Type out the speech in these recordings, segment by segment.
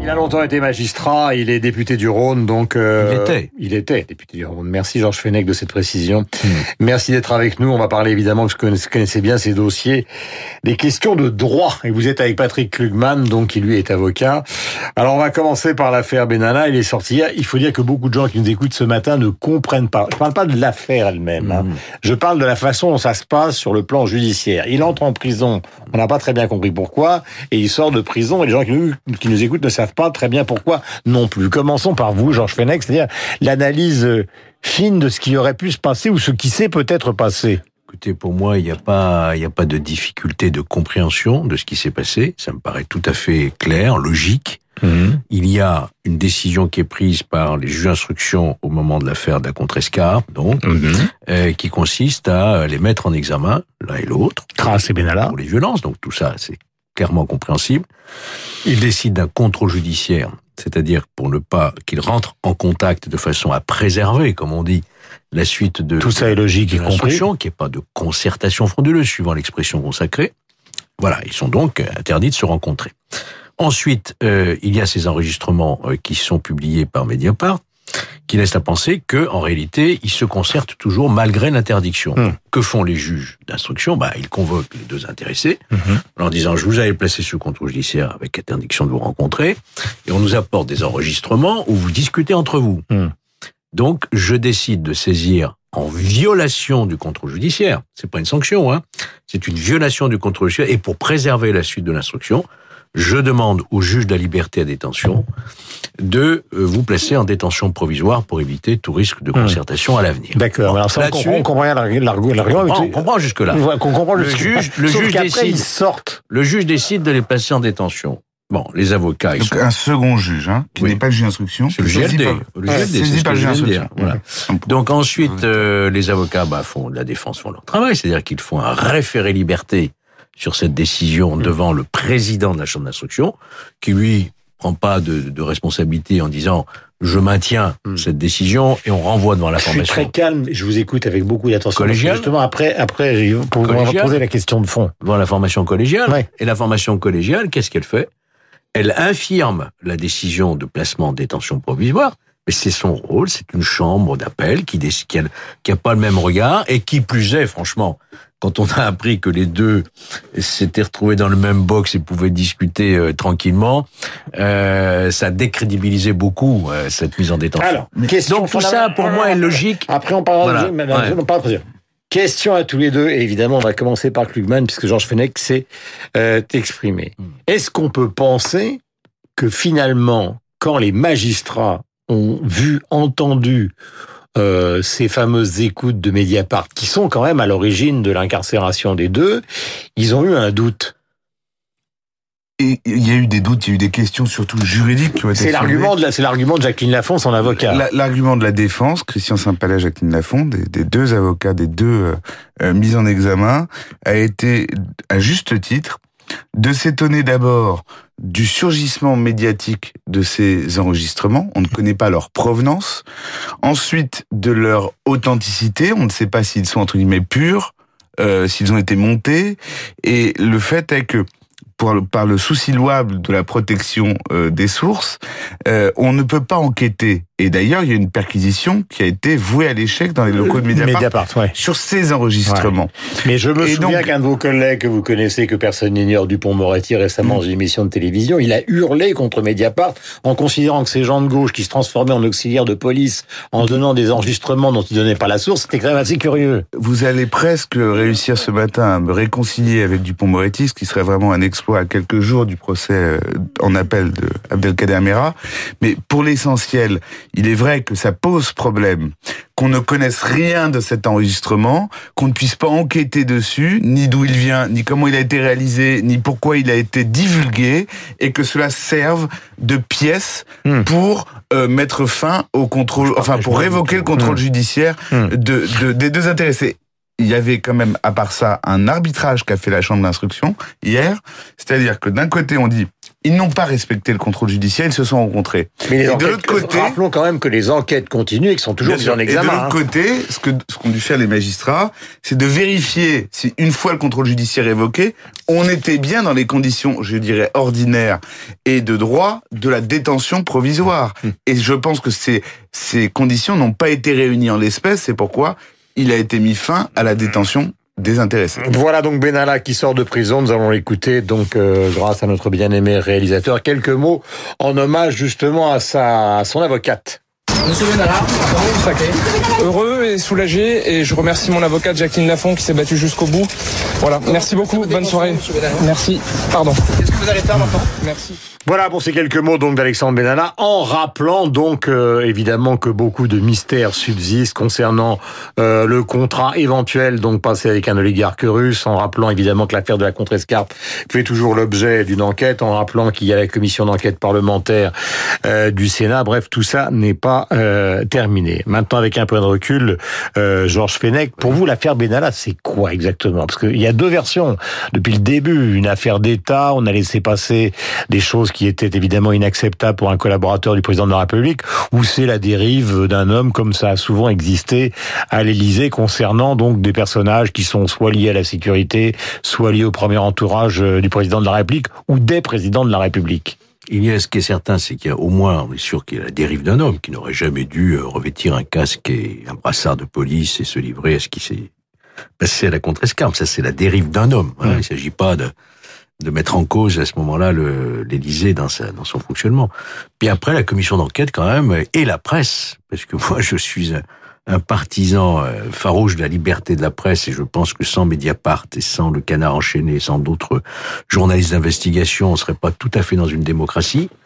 Il a longtemps été magistrat, il est député du Rhône, donc... Euh, il était. Il était député du Rhône. Merci Georges Fenech de cette précision. Hmm. Merci d'être avec nous. On va parler évidemment, parce que vous connaissez bien ces dossiers, des questions de droit. Et vous êtes avec Patrick Klugman, donc qui lui est avocat. Alors on va commencer par l'affaire Benalla. Il est sorti hier. Il faut dire que beaucoup de gens qui nous écoutent ce matin ne comprennent pas. Je parle pas de l'affaire elle-même. Hein. Hmm. Je parle de la façon dont ça se passe sur le plan judiciaire. Il entre en prison. On n'a pas très bien compris pourquoi. Et il sort de prison. Et les gens qui nous, qui nous écoutent ne savent pas très bien pourquoi non plus. Commençons par vous, Georges Fenech, c'est-à-dire l'analyse euh, fine de ce qui aurait pu se passer ou ce qui s'est peut-être passé. Écoutez, pour moi, il n'y a pas, il a pas de difficulté de compréhension de ce qui s'est passé. Ça me paraît tout à fait clair, logique. Mhm. Il y a une décision qui est prise par les juges d'instruction au moment de l'affaire de la donc, mhm. euh, qui consiste à les mettre en examen, l'un et l'autre. Trace et Benalla. Pour les violences, donc tout ça, c'est clairement compréhensible. Il décide d'un contrôle judiciaire, c'est-à-dire pour ne pas qu'il rentre en contact de façon à préserver, comme on dit, la suite de tout ça est logique et compris, qu'il n'y ait pas de concertation frauduleuse suivant l'expression consacrée. Voilà, ils sont donc interdits de se rencontrer. Ensuite, euh, il y a ces enregistrements euh, qui sont publiés par Mediapart qui laisse à penser que, en réalité, ils se concertent toujours malgré l'interdiction. Hmm. Que font les juges d'instruction? Bah, ils convoquent les deux intéressés hmm. en leur disant je vous avais placé sous contrôle judiciaire avec interdiction de vous rencontrer, et on nous apporte des enregistrements où vous discutez entre vous. Hmm. Donc, je décide de saisir en violation du contrôle judiciaire. C'est pas une sanction, hein. C'est une violation du contrôle judiciaire. Et pour préserver la suite de l'instruction, je demande au juge de la liberté à détention de euh, vous placer en détention provisoire pour éviter tout risque de hmm. concertation à l'avenir. D'accord. alors ça, on comprend rien l'argument. On comprend jusque là. On comprend le juge, le juge décide. Ils sortent. Le juge décide de les placer en détention. Bon, les avocats. Donc un second juge, hein, qui n'est pas le juge d'instruction. C'est le GLD. le GLD, c'est pas le juge d'instruction. Voilà. Donc ensuite, euh, les avocats bah, font la défense font leur travail, c'est-à-dire qu'ils font un référé liberté sur cette décision mm. devant le président de la chambre d'instruction, qui lui prend pas de, de, responsabilité en disant je maintiens mm. cette décision et on renvoie devant la formation. Je suis très calme, je vous écoute avec beaucoup d'attention. Collégiale. Justement, après, après, pour vous poser la question de fond. Devant la formation collégiale. Et la formation collégiale, qu'est-ce qu'elle fait? Elle infirme la décision de placement en détention provisoire, mais c'est son rôle, c'est une chambre d'appel qui, qui, qui a pas le même regard et qui plus est, franchement, quand on a appris que les deux s'étaient retrouvés dans le même box et pouvaient discuter euh, tranquillement, euh, ça décrédibilisait beaucoup euh, cette mise en détention. Alors, question Donc tout ça, pour moi, est logique. Après, on parlera de madame, ouais. Question à tous les deux, et évidemment, on va commencer par Klugman, puisque Georges Fenech s'est euh, exprimé. Hmm. Est-ce qu'on peut penser que finalement, quand les magistrats ont vu, entendu euh, ces fameuses écoutes de Mediapart, qui sont quand même à l'origine de l'incarcération des deux, ils ont eu un doute. Et il y a eu des doutes, il y a eu des questions surtout juridiques qui ont été C'est l'argument de c'est l'argument de Jacqueline Lafont, son avocat. L'argument de la défense, Christian Saint-Palais, Jacqueline Lafont, des, deux avocats, des deux euh, euh, mis en examen, a été à juste titre de s'étonner d'abord du surgissement médiatique de ces enregistrements. On ne connaît pas leur provenance. Ensuite, de leur authenticité. On ne sait pas s'ils sont entre guillemets purs, euh, s'ils ont été montés. Et le fait est que par le souci louable de la protection euh, des sources, euh, on ne peut pas enquêter. Et d'ailleurs, il y a une perquisition qui a été vouée à l'échec dans les locaux de Mediapart, sur ces enregistrements. Mais je me souviens qu'un de vos collègues que vous connaissez, que personne n'ignore, Dupont-Moretti, récemment dans une émission de télévision, il a hurlé contre Mediapart en considérant que ces gens de gauche qui se transformaient en auxiliaires de police en donnant des enregistrements dont ils donnaient pas la source, c'était quand même assez curieux. Vous allez presque réussir ce matin à me réconcilier avec Dupont-Moretti, ce qui serait vraiment un exploit à quelques jours du procès euh, en appel de Abdelkader Mera. Mais pour l'essentiel, il est vrai que ça pose problème qu'on ne connaisse rien de cet enregistrement, qu'on ne puisse pas enquêter dessus, ni d'où il vient, ni comment il a été réalisé, ni pourquoi il a été divulgué, et que cela serve de pièce hmm. pour euh, mettre fin au contrôle, enfin pour révoquer le contrôle hmm. judiciaire hmm. de, de, des deux intéressés il y avait quand même, à part ça, un arbitrage qu'a fait la Chambre d'instruction hier. C'est-à-dire que d'un côté, on dit ils n'ont pas respecté le contrôle judiciaire, ils se sont rencontrés. Mais Et de l'autre côté- rappelons quand même que les enquêtes continuent et qu'ils sont toujours mis en Et de examen. l'autre hein. côté, ce que ce qu'ont dû faire les magistrats, c'est de vérifier si une fois le contrôle judiciaire évoqué, on était bien dans les conditions, je dirais, ordinaires et de droit de la détention provisoire. Hum. Et je pense que ces ces conditions n'ont pas été réunies en l'espèce. C'est pourquoi il a été mis fin à la détention désintéressée. Voilà donc Benalla qui sort de prison. Nous allons l'écouter donc euh, grâce à notre bien-aimé réalisateur. Quelques mots en hommage justement à sa à son avocate. Monsieur Benalla, comment Heureux et soulagé et je remercie mon avocate Jacqueline Lafont qui s'est battue jusqu'au bout. Voilà, merci beaucoup, bonne soirée. Merci, pardon. Qu'est-ce que vous allez faire maintenant? Merci. Voilà pour ces quelques mots donc d'Alexandre Benalla, en rappelant donc euh, évidemment que beaucoup de mystères subsistent concernant euh, le contrat éventuel donc passé avec un oligarque russe, en rappelant évidemment que l'affaire de la contrescarpe fait toujours l'objet d'une enquête, en rappelant qu'il y a la commission d'enquête parlementaire euh, du Sénat. Bref, tout ça n'est pas euh, terminé. Maintenant, avec un peu de recul, euh, Georges Fenech, pour vous l'affaire Benalla, c'est quoi exactement? Parce qu'il y a deux versions depuis le début. Une affaire d'État, on a laissé passer des choses qui étaient évidemment inacceptables pour un collaborateur du président de la République, ou c'est la dérive d'un homme comme ça a souvent existé à l'Élysée concernant donc des personnages qui sont soit liés à la sécurité, soit liés au premier entourage euh, du président de la République ou des présidents de la République. Il y a ce qui est certain, c'est qu'il y a au moins, on est sûr qu'il y a la dérive d'un homme qui n'aurait jamais dû euh, revêtir un casque et un brassard de police et se livrer à ce qui s'est passé à la contrescarpe. Ça, c'est la dérive d'un homme. Voilà. Il ne s'agit pas de, de mettre en cause à ce moment-là l'Élysée dans, sa, dans son fonctionnement. Puis après, la commission d'enquête quand même et la presse, parce que moi, je suis un, un partisan euh, farouche de la liberté de la presse et je pense que sans Mediapart et sans le Canard enchaîné, sans d'autres journalistes d'investigation, on serait pas tout à fait dans une démocratie.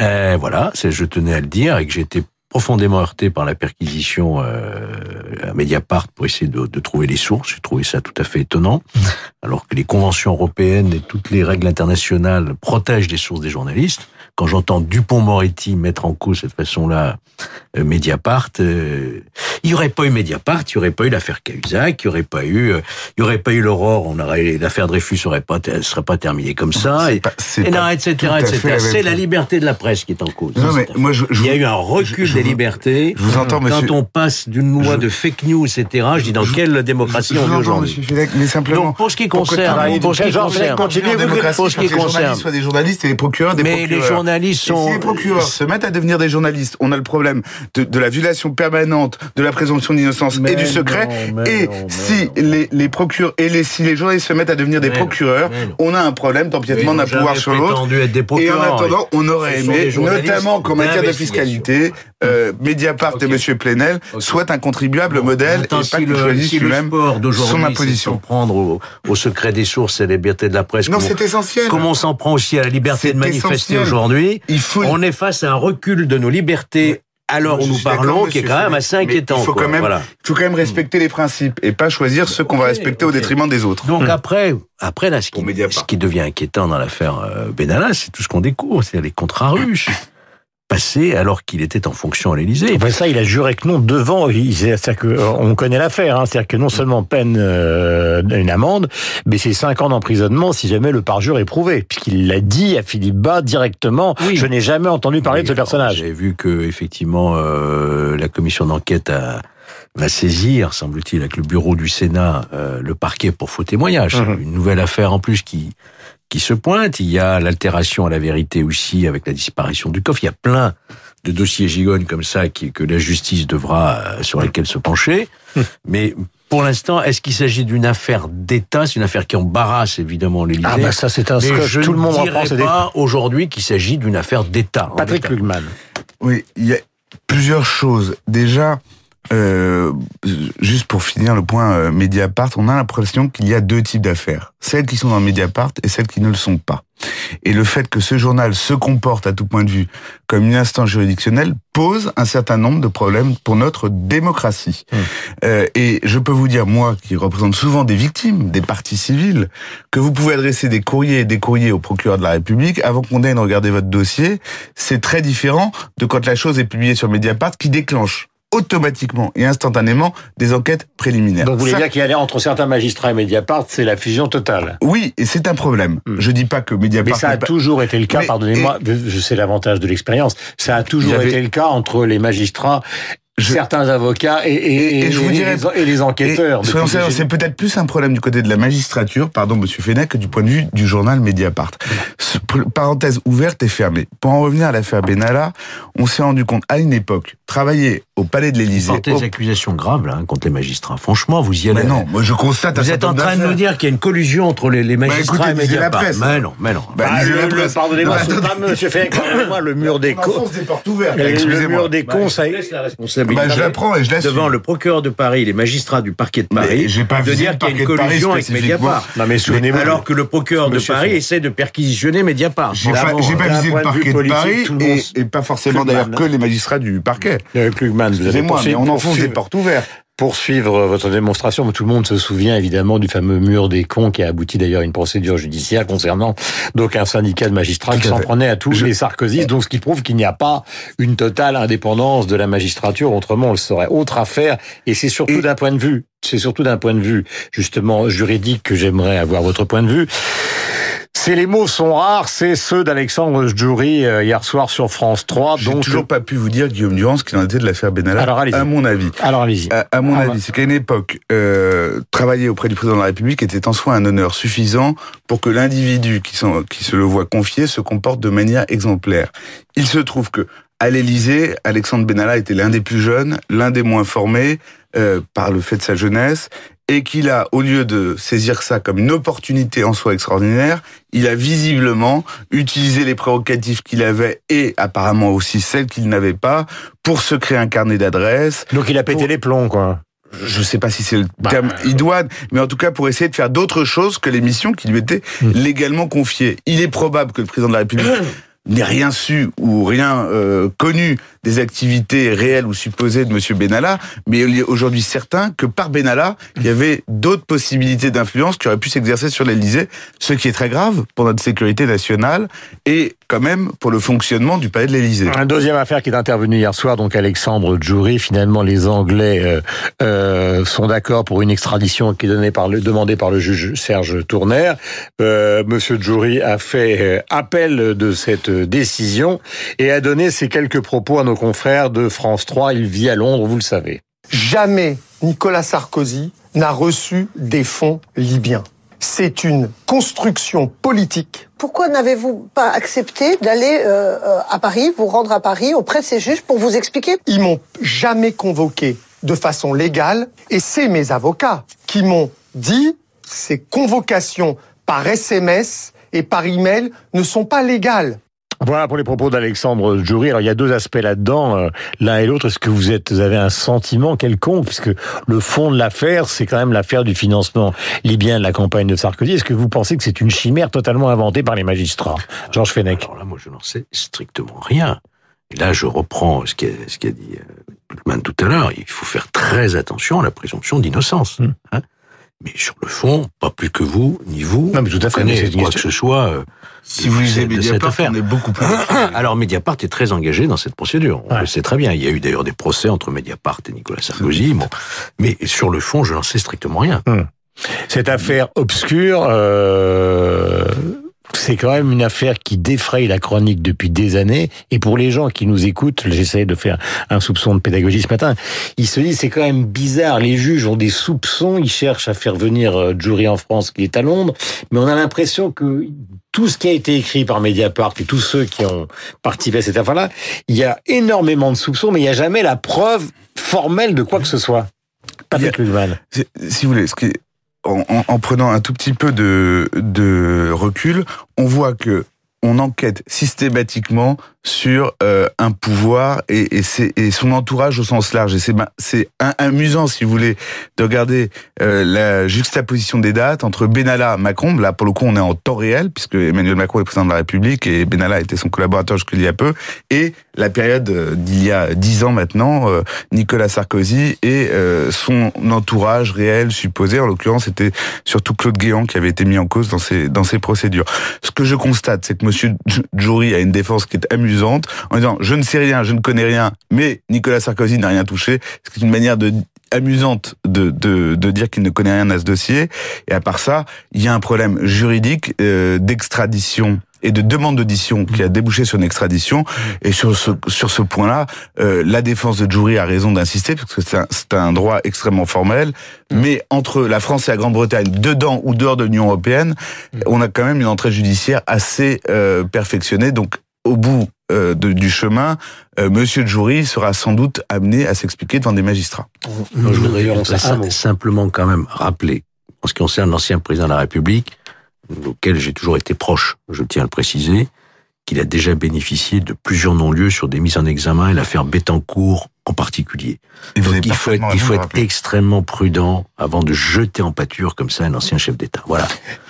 Euh, voilà, je tenais à le dire et que j'étais profondément heurté par la perquisition euh, à Mediapart pour essayer de, de trouver les sources. J'ai trouvé ça tout à fait étonnant, alors que les conventions européennes et toutes les règles internationales protègent les sources des journalistes. Quand j'entends Dupont-Moretti mettre en cause cette façon-là euh, Mediapart, euh, il n'y aurait pas eu Mediapart, il n'y aurait pas eu l'affaire Cahuzac, il n'y aurait pas eu, euh, il y aurait pas eu l'Aurore, on aurait l'affaire Dreyfus serait pas serait pas terminée comme ça. C'est Et, pas- et non, etc., etc. C'est la liberté de la presse qui est en cause. Non, mais moi, je, je Il y a eu un recul je- des libertés. je vous entends, monsieur. Quand on passe d'une loi de fake news, etc., je dis dans quelle démocratie on vit aujourd'hui mais simplement. Donc, pour ce qui concerne, pour ce qui concerne, pour ce qui concerne. soient des journalistes et les procureurs des procureurs. Et si les procureurs se mettent à devenir des journalistes, on a le problème de, de la violation permanente de la présomption d'innocence et du secret. non, et non, si les, les procureurs et les, si les journalistes se mettent à devenir des procureurs, on a un problème d'empiètement d'un pouvoir sur l'autre. Et en attendant, on aurait aimé, notamment qu'en matière de fiscalité, euh, Mediapart et Monsieur Plenel Ok. soient un contribuable modèle et pas si le, si le lui-même sport d'aujourd'hui, s'en imposition. prendre au, au secret des sources et à la liberté de la presse, Non, c'est essentiel. comme on s'en prend aussi à la liberté de manifester essentiel. Aujourd'hui, Il faut on est face à un recul de nos libertés où je nous parlons, qui est quand même assez inquiétant. il faut quoi. quand même- Voilà. Il faut quand même respecter les principes et pas choisir ceux qu'on va respecter au détriment des autres. Donc après, après là, ce qui, Mediapart. ce qui devient inquiétant dans l'affaire euh, Benalla, c'est tout ce qu'on découvre, c'est-à-dire les contrats russes alors qu'il était en fonction à l'Élysée. Enfin, ça, il a juré que non devant. il- C'est-à-dire que euh, on connaît l'affaire. Hein, C'est-à-dire que non seulement peine euh, une amende, mais c'est cinq ans d'emprisonnement si jamais le parjure est prouvé, puisqu'il l'a dit à Philippe Bas directement. Oui. Je n'ai jamais entendu parler Oui, de ce alors, personnage. J'ai vu que effectivement euh, la commission d'enquête a- va saisir, semble-t-il, avec le bureau du Sénat, euh, le parquet pour faux témoignage. C'est Mhm. Une nouvelle affaire en plus qui qui se pointe. Il y a l'altération à la vérité aussi avec la disparition du coffre. Il y a plein de dossiers gigognes comme ça qui, que la justice devra euh, sur lesquels se pencher. Mais pour l'instant, est-ce qu'il s'agit d'une affaire d'État? C'est une affaire qui embarrasse évidemment l'Élysée. Ah bah ça, c'est un Mais scotch. je Tout le monde ne en des- pas aujourd'hui qu'il s'agit d'une affaire d'État. Patrick. Lugman. Oui, il y a plusieurs choses. Déjà, euh, juste pour finir le point euh, Mediapart, on a l'impression qu'il y a deux types d'affaires. Celles qui sont dans Mediapart et celles qui ne le sont pas. Et le fait que ce journal se comporte à tout point de vue comme une instance juridictionnelle pose un certain nombre de problèmes pour notre démocratie. Euh, et je peux vous dire, moi qui représente souvent des victimes, des parties civiles, que vous pouvez adresser des courriers et des courriers au procureur de la République avant qu'on daigne regarder votre dossier. C'est très différent de quand la chose est publiée sur Mediapart qui déclenche automatiquement et instantanément des enquêtes préliminaires. Donc vous voulez Ça- dire qu'il y a entre certains magistrats et Mediapart, c'est la fusion totale. Oui, et c'est un problème. Hmm. Je dis pas que Mais Mediapart ça a pas- toujours été le cas, Mais- pardonnez-moi, je sais l'avantage de l'expérience, ça a toujours avait- été le cas entre les magistrats, Je- certains avocats et, et, Et- et et je vous les, dirais- et les enquêteurs. Soyons sérieux, c'est peut-être plus un problème du côté de la magistrature, pardon, Monsieur Fenech, que du point de vue du journal Mediapart. Ce- parenthèse ouverte et fermée. Pour en revenir à l'affaire Benalla, on s'est rendu compte à une époque, travailler au Palais de l'Élysée. Portez des accusations graves là, hein, contre les magistrats. Franchement, vous y allez. Mais non, moi je constate un Vous êtes en train de nous dire qu'il y a une collusion entre les, les magistrats écoutez, et lisez la Mediapart. presse. Mais non, mais non. Bah, Ah, lisez le, pardonnez-moi, pas monsieur Fenech, pardonnez-moi, le mur des On cons. enfonce des portes ouvertes. Le, mur des Bah, cons, ça vous laisse la responsabilité. Bah, je la prends et je l'assume. devant le procureur de Paris, les magistrats du parquet de Paris, j'ai pas de dire qu'il y a une collusion avec. Mediapart. Non mais souvenez-vous. Alors que le procureur de Paris essaie de perquisitionner Mediapart. J'ai pas, visé point le de vue parquet de politique, Paris et, et pas forcément d'ailleurs que les magistrats du parquet. Euh, Klugman, vous avez Excusez-moi, mais on enfonce des portes ouvertes. Poursuivre votre démonstration. Tout le monde se souvient évidemment du fameux mur des cons qui a abouti d'ailleurs à une procédure judiciaire concernant donc un syndicat de magistrats qui s'en prenait à tous Je- les sarkozystes. Donc ce qui prouve qu'il n'y a pas une totale indépendance de la magistrature. Autrement, on le saurait. Autre affaire, et c'est surtout Et- d'un point de vue, c'est surtout d'un point de vue justement juridique que j'aimerais avoir votre point de vue. C'est les mots sont rares, c'est ceux d'Alexandre Djouri euh, hier soir sur France 3. J'ai Donc toujours pas pu vous dire, Guillaume Durand, ce qu'il en était de l'affaire Benalla. Alors, allez-y. à mon avis. alors allez-y. À, à mon Ah, avis, c'est qu'à une époque, euh, travailler auprès du président de la République était en soi un honneur suffisant pour que l'individu qui, qui se le voit confier se comporte de manière exemplaire. Il se trouve que à l'Élysée, Alexandre Benalla était l'un des plus jeunes, l'un des moins formés euh, par le fait de sa jeunesse, et qu'il a, au lieu de saisir ça comme une opportunité en soi extraordinaire, il a visiblement utilisé les prérogatives qu'il avait et apparemment aussi celles qu'il n'avait pas pour se créer un carnet d'adresses, Donc il a pété pour- les plombs, quoi. je sais pas si c'est le Bah, terme idoine, mais en tout cas pour essayer de faire d'autres choses que les missions qui lui étaient Hmm. légalement confiées. Il est probable que le président de la République n'ait rien su ou rien euh, connu des activités réelles ou supposées de Monsieur Benalla, mais il est aujourd'hui certain que par Benalla, il y avait d'autres possibilités d'influence qui auraient pu s'exercer sur l'Élysée, ce qui est très grave pour notre sécurité nationale et quand même pour le fonctionnement du palais de l'Élysée. Un deuxième affaire qui est intervenue hier soir, donc Alexandre Djouri. Finalement, les Anglais euh, euh, sont d'accord pour une extradition qui est donnée par le, demandée par le juge Serge Tournaire. Euh, Monsieur Djouri a fait euh, appel de cette décision et a donné ces quelques propos à nos confrères de France 3. Il vit à Londres, vous le savez. Jamais Nicolas Sarkozy n'a reçu des fonds libyens. C'est une construction politique. Pourquoi n'avez-vous pas accepté d'aller euh, à Paris, vous rendre à Paris auprès de ces juges pour vous expliquer? Ils m'ont jamais convoqué de façon légale et c'est mes avocats qui m'ont dit ces convocations par SMS et par email ne sont pas légales. Voilà pour les propos d'Alexandre Djouri. Alors il y a deux aspects là-dedans, euh, l'un et l'autre. Est-ce que vous êtes, vous avez un sentiment quelconque, puisque le fond de l'affaire, c'est quand même l'affaire du financement libyen de la campagne de Sarkozy. Est-ce que vous pensez que c'est une chimère totalement inventée par les magistrats, Georges Fenech Alors là, moi, je n'en sais strictement rien. Et là, je reprends ce qu'a ce qu'a dit euh, tout à l'heure. Il faut faire très attention à la présomption d'innocence. Hmm. hein. Mais sur le fond, pas plus que vous, ni vous, Non, mais tout à fait, mais quoi que ce soit euh, Si vous lisez Mediapart, affaire. on est beaucoup plus... Alors Mediapart est très engagé dans cette procédure. On Ouais. le sait très bien. Il y a eu d'ailleurs des procès entre Mediapart et Nicolas Sarkozy. Bon. Mais sur le fond, je n'en sais strictement rien. Cette affaire obscure, euh, c'est quand même une affaire qui défraye la chronique depuis des années. Et pour les gens qui nous écoutent, j'essaie de faire un soupçon de pédagogie ce matin, ils se disent c'est quand même bizarre. Les juges ont des soupçons, ils cherchent à faire venir euh, Jury en France qui est à Londres, mais on a l'impression que tout ce qui a été écrit par Mediapart et tous ceux qui ont participé à cette affaire-là, il y a énormément de soupçons, mais il n'y a jamais la preuve formelle de quoi que ce soit. Patrick Lugman. Si vous voulez, ce qui est- en, en- en prenant un tout petit peu de, de recul, on voit que on enquête systématiquement sur euh, un pouvoir et, et, et son entourage au sens large. Et c'est un- amusant, si vous voulez, de regarder euh, la juxtaposition des dates entre Benalla Macron. Là, pour le coup, on est en temps réel puisque Emmanuel Macron est président de la République et Benalla était son collaborateur jusqu'il y a peu. Et la période euh, d'il y a dix ans maintenant, euh, Nicolas Sarkozy et euh, son entourage réel supposé. En l'occurrence, c'était surtout Claude Guéant qui avait été mis en cause dans ces dans ces procédures. Ce que je constate, c'est que Monsieur Djouri a une défense qui est amusante en disant je ne sais rien, je ne connais rien, mais Nicolas Sarkozy n'a rien touché. C'est une manière de amusante de, de, de dire qu'il ne connaît rien à ce dossier. Et à part ça, il y a un problème juridique euh, d'extradition et de demande d'audition qui a débouché sur une extradition. Et sur ce, sur ce point-là, euh, la défense de Jury a raison d'insister, parce que c'est un, un droit extrêmement formel. Mais entre la France et la Grande-Bretagne, dedans ou dehors de l'Union européenne, on a quand même une entrée judiciaire assez euh, perfectionnée. Donc, au bout euh, de, du chemin, euh, Monsieur Jury sera sans doute amené à s'expliquer devant des magistrats. Non, je voudrais simplement quand même rappeler, en ce qui concerne l'ancien président de la République, auquel j'ai toujours été proche, je tiens à le préciser, qu'il a déjà bénéficié de plusieurs non-lieux sur des mises en examen et l'affaire Bettencourt en particulier. Et vous Donc il faut être, il faut être extrêmement prudent avant de jeter en pâture comme ça un ancien chef d'État. Voilà.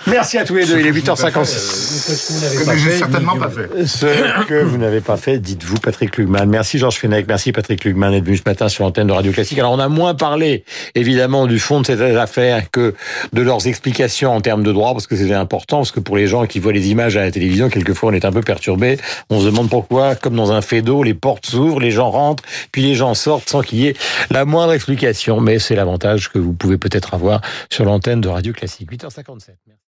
Merci à tous les deux. Il est 8h56. Que j'ai certainement pas fait. Ce que vous n'avez pas fait, dites-vous, Patrick Lugman. Merci Georges Fenech, merci Patrick Lugman d'être venu ce matin sur l'antenne de Radio Classique. Alors on a moins parlé, évidemment, du fond de cette affaire que de leurs explications en termes de droit, parce que c'était important, parce que pour les gens qui voient les images à la télévision, quelquefois on est un peu perturbé. On se demande pourquoi, comme dans un fait d'eau, les portes s'ouvrent, les gens rentrent, puis les gens sortent sans qu'il y ait la moindre explication. Mais c'est l'avantage que vous pouvez peut-être avoir sur l'antenne de Radio Classique. 8h57. Merci.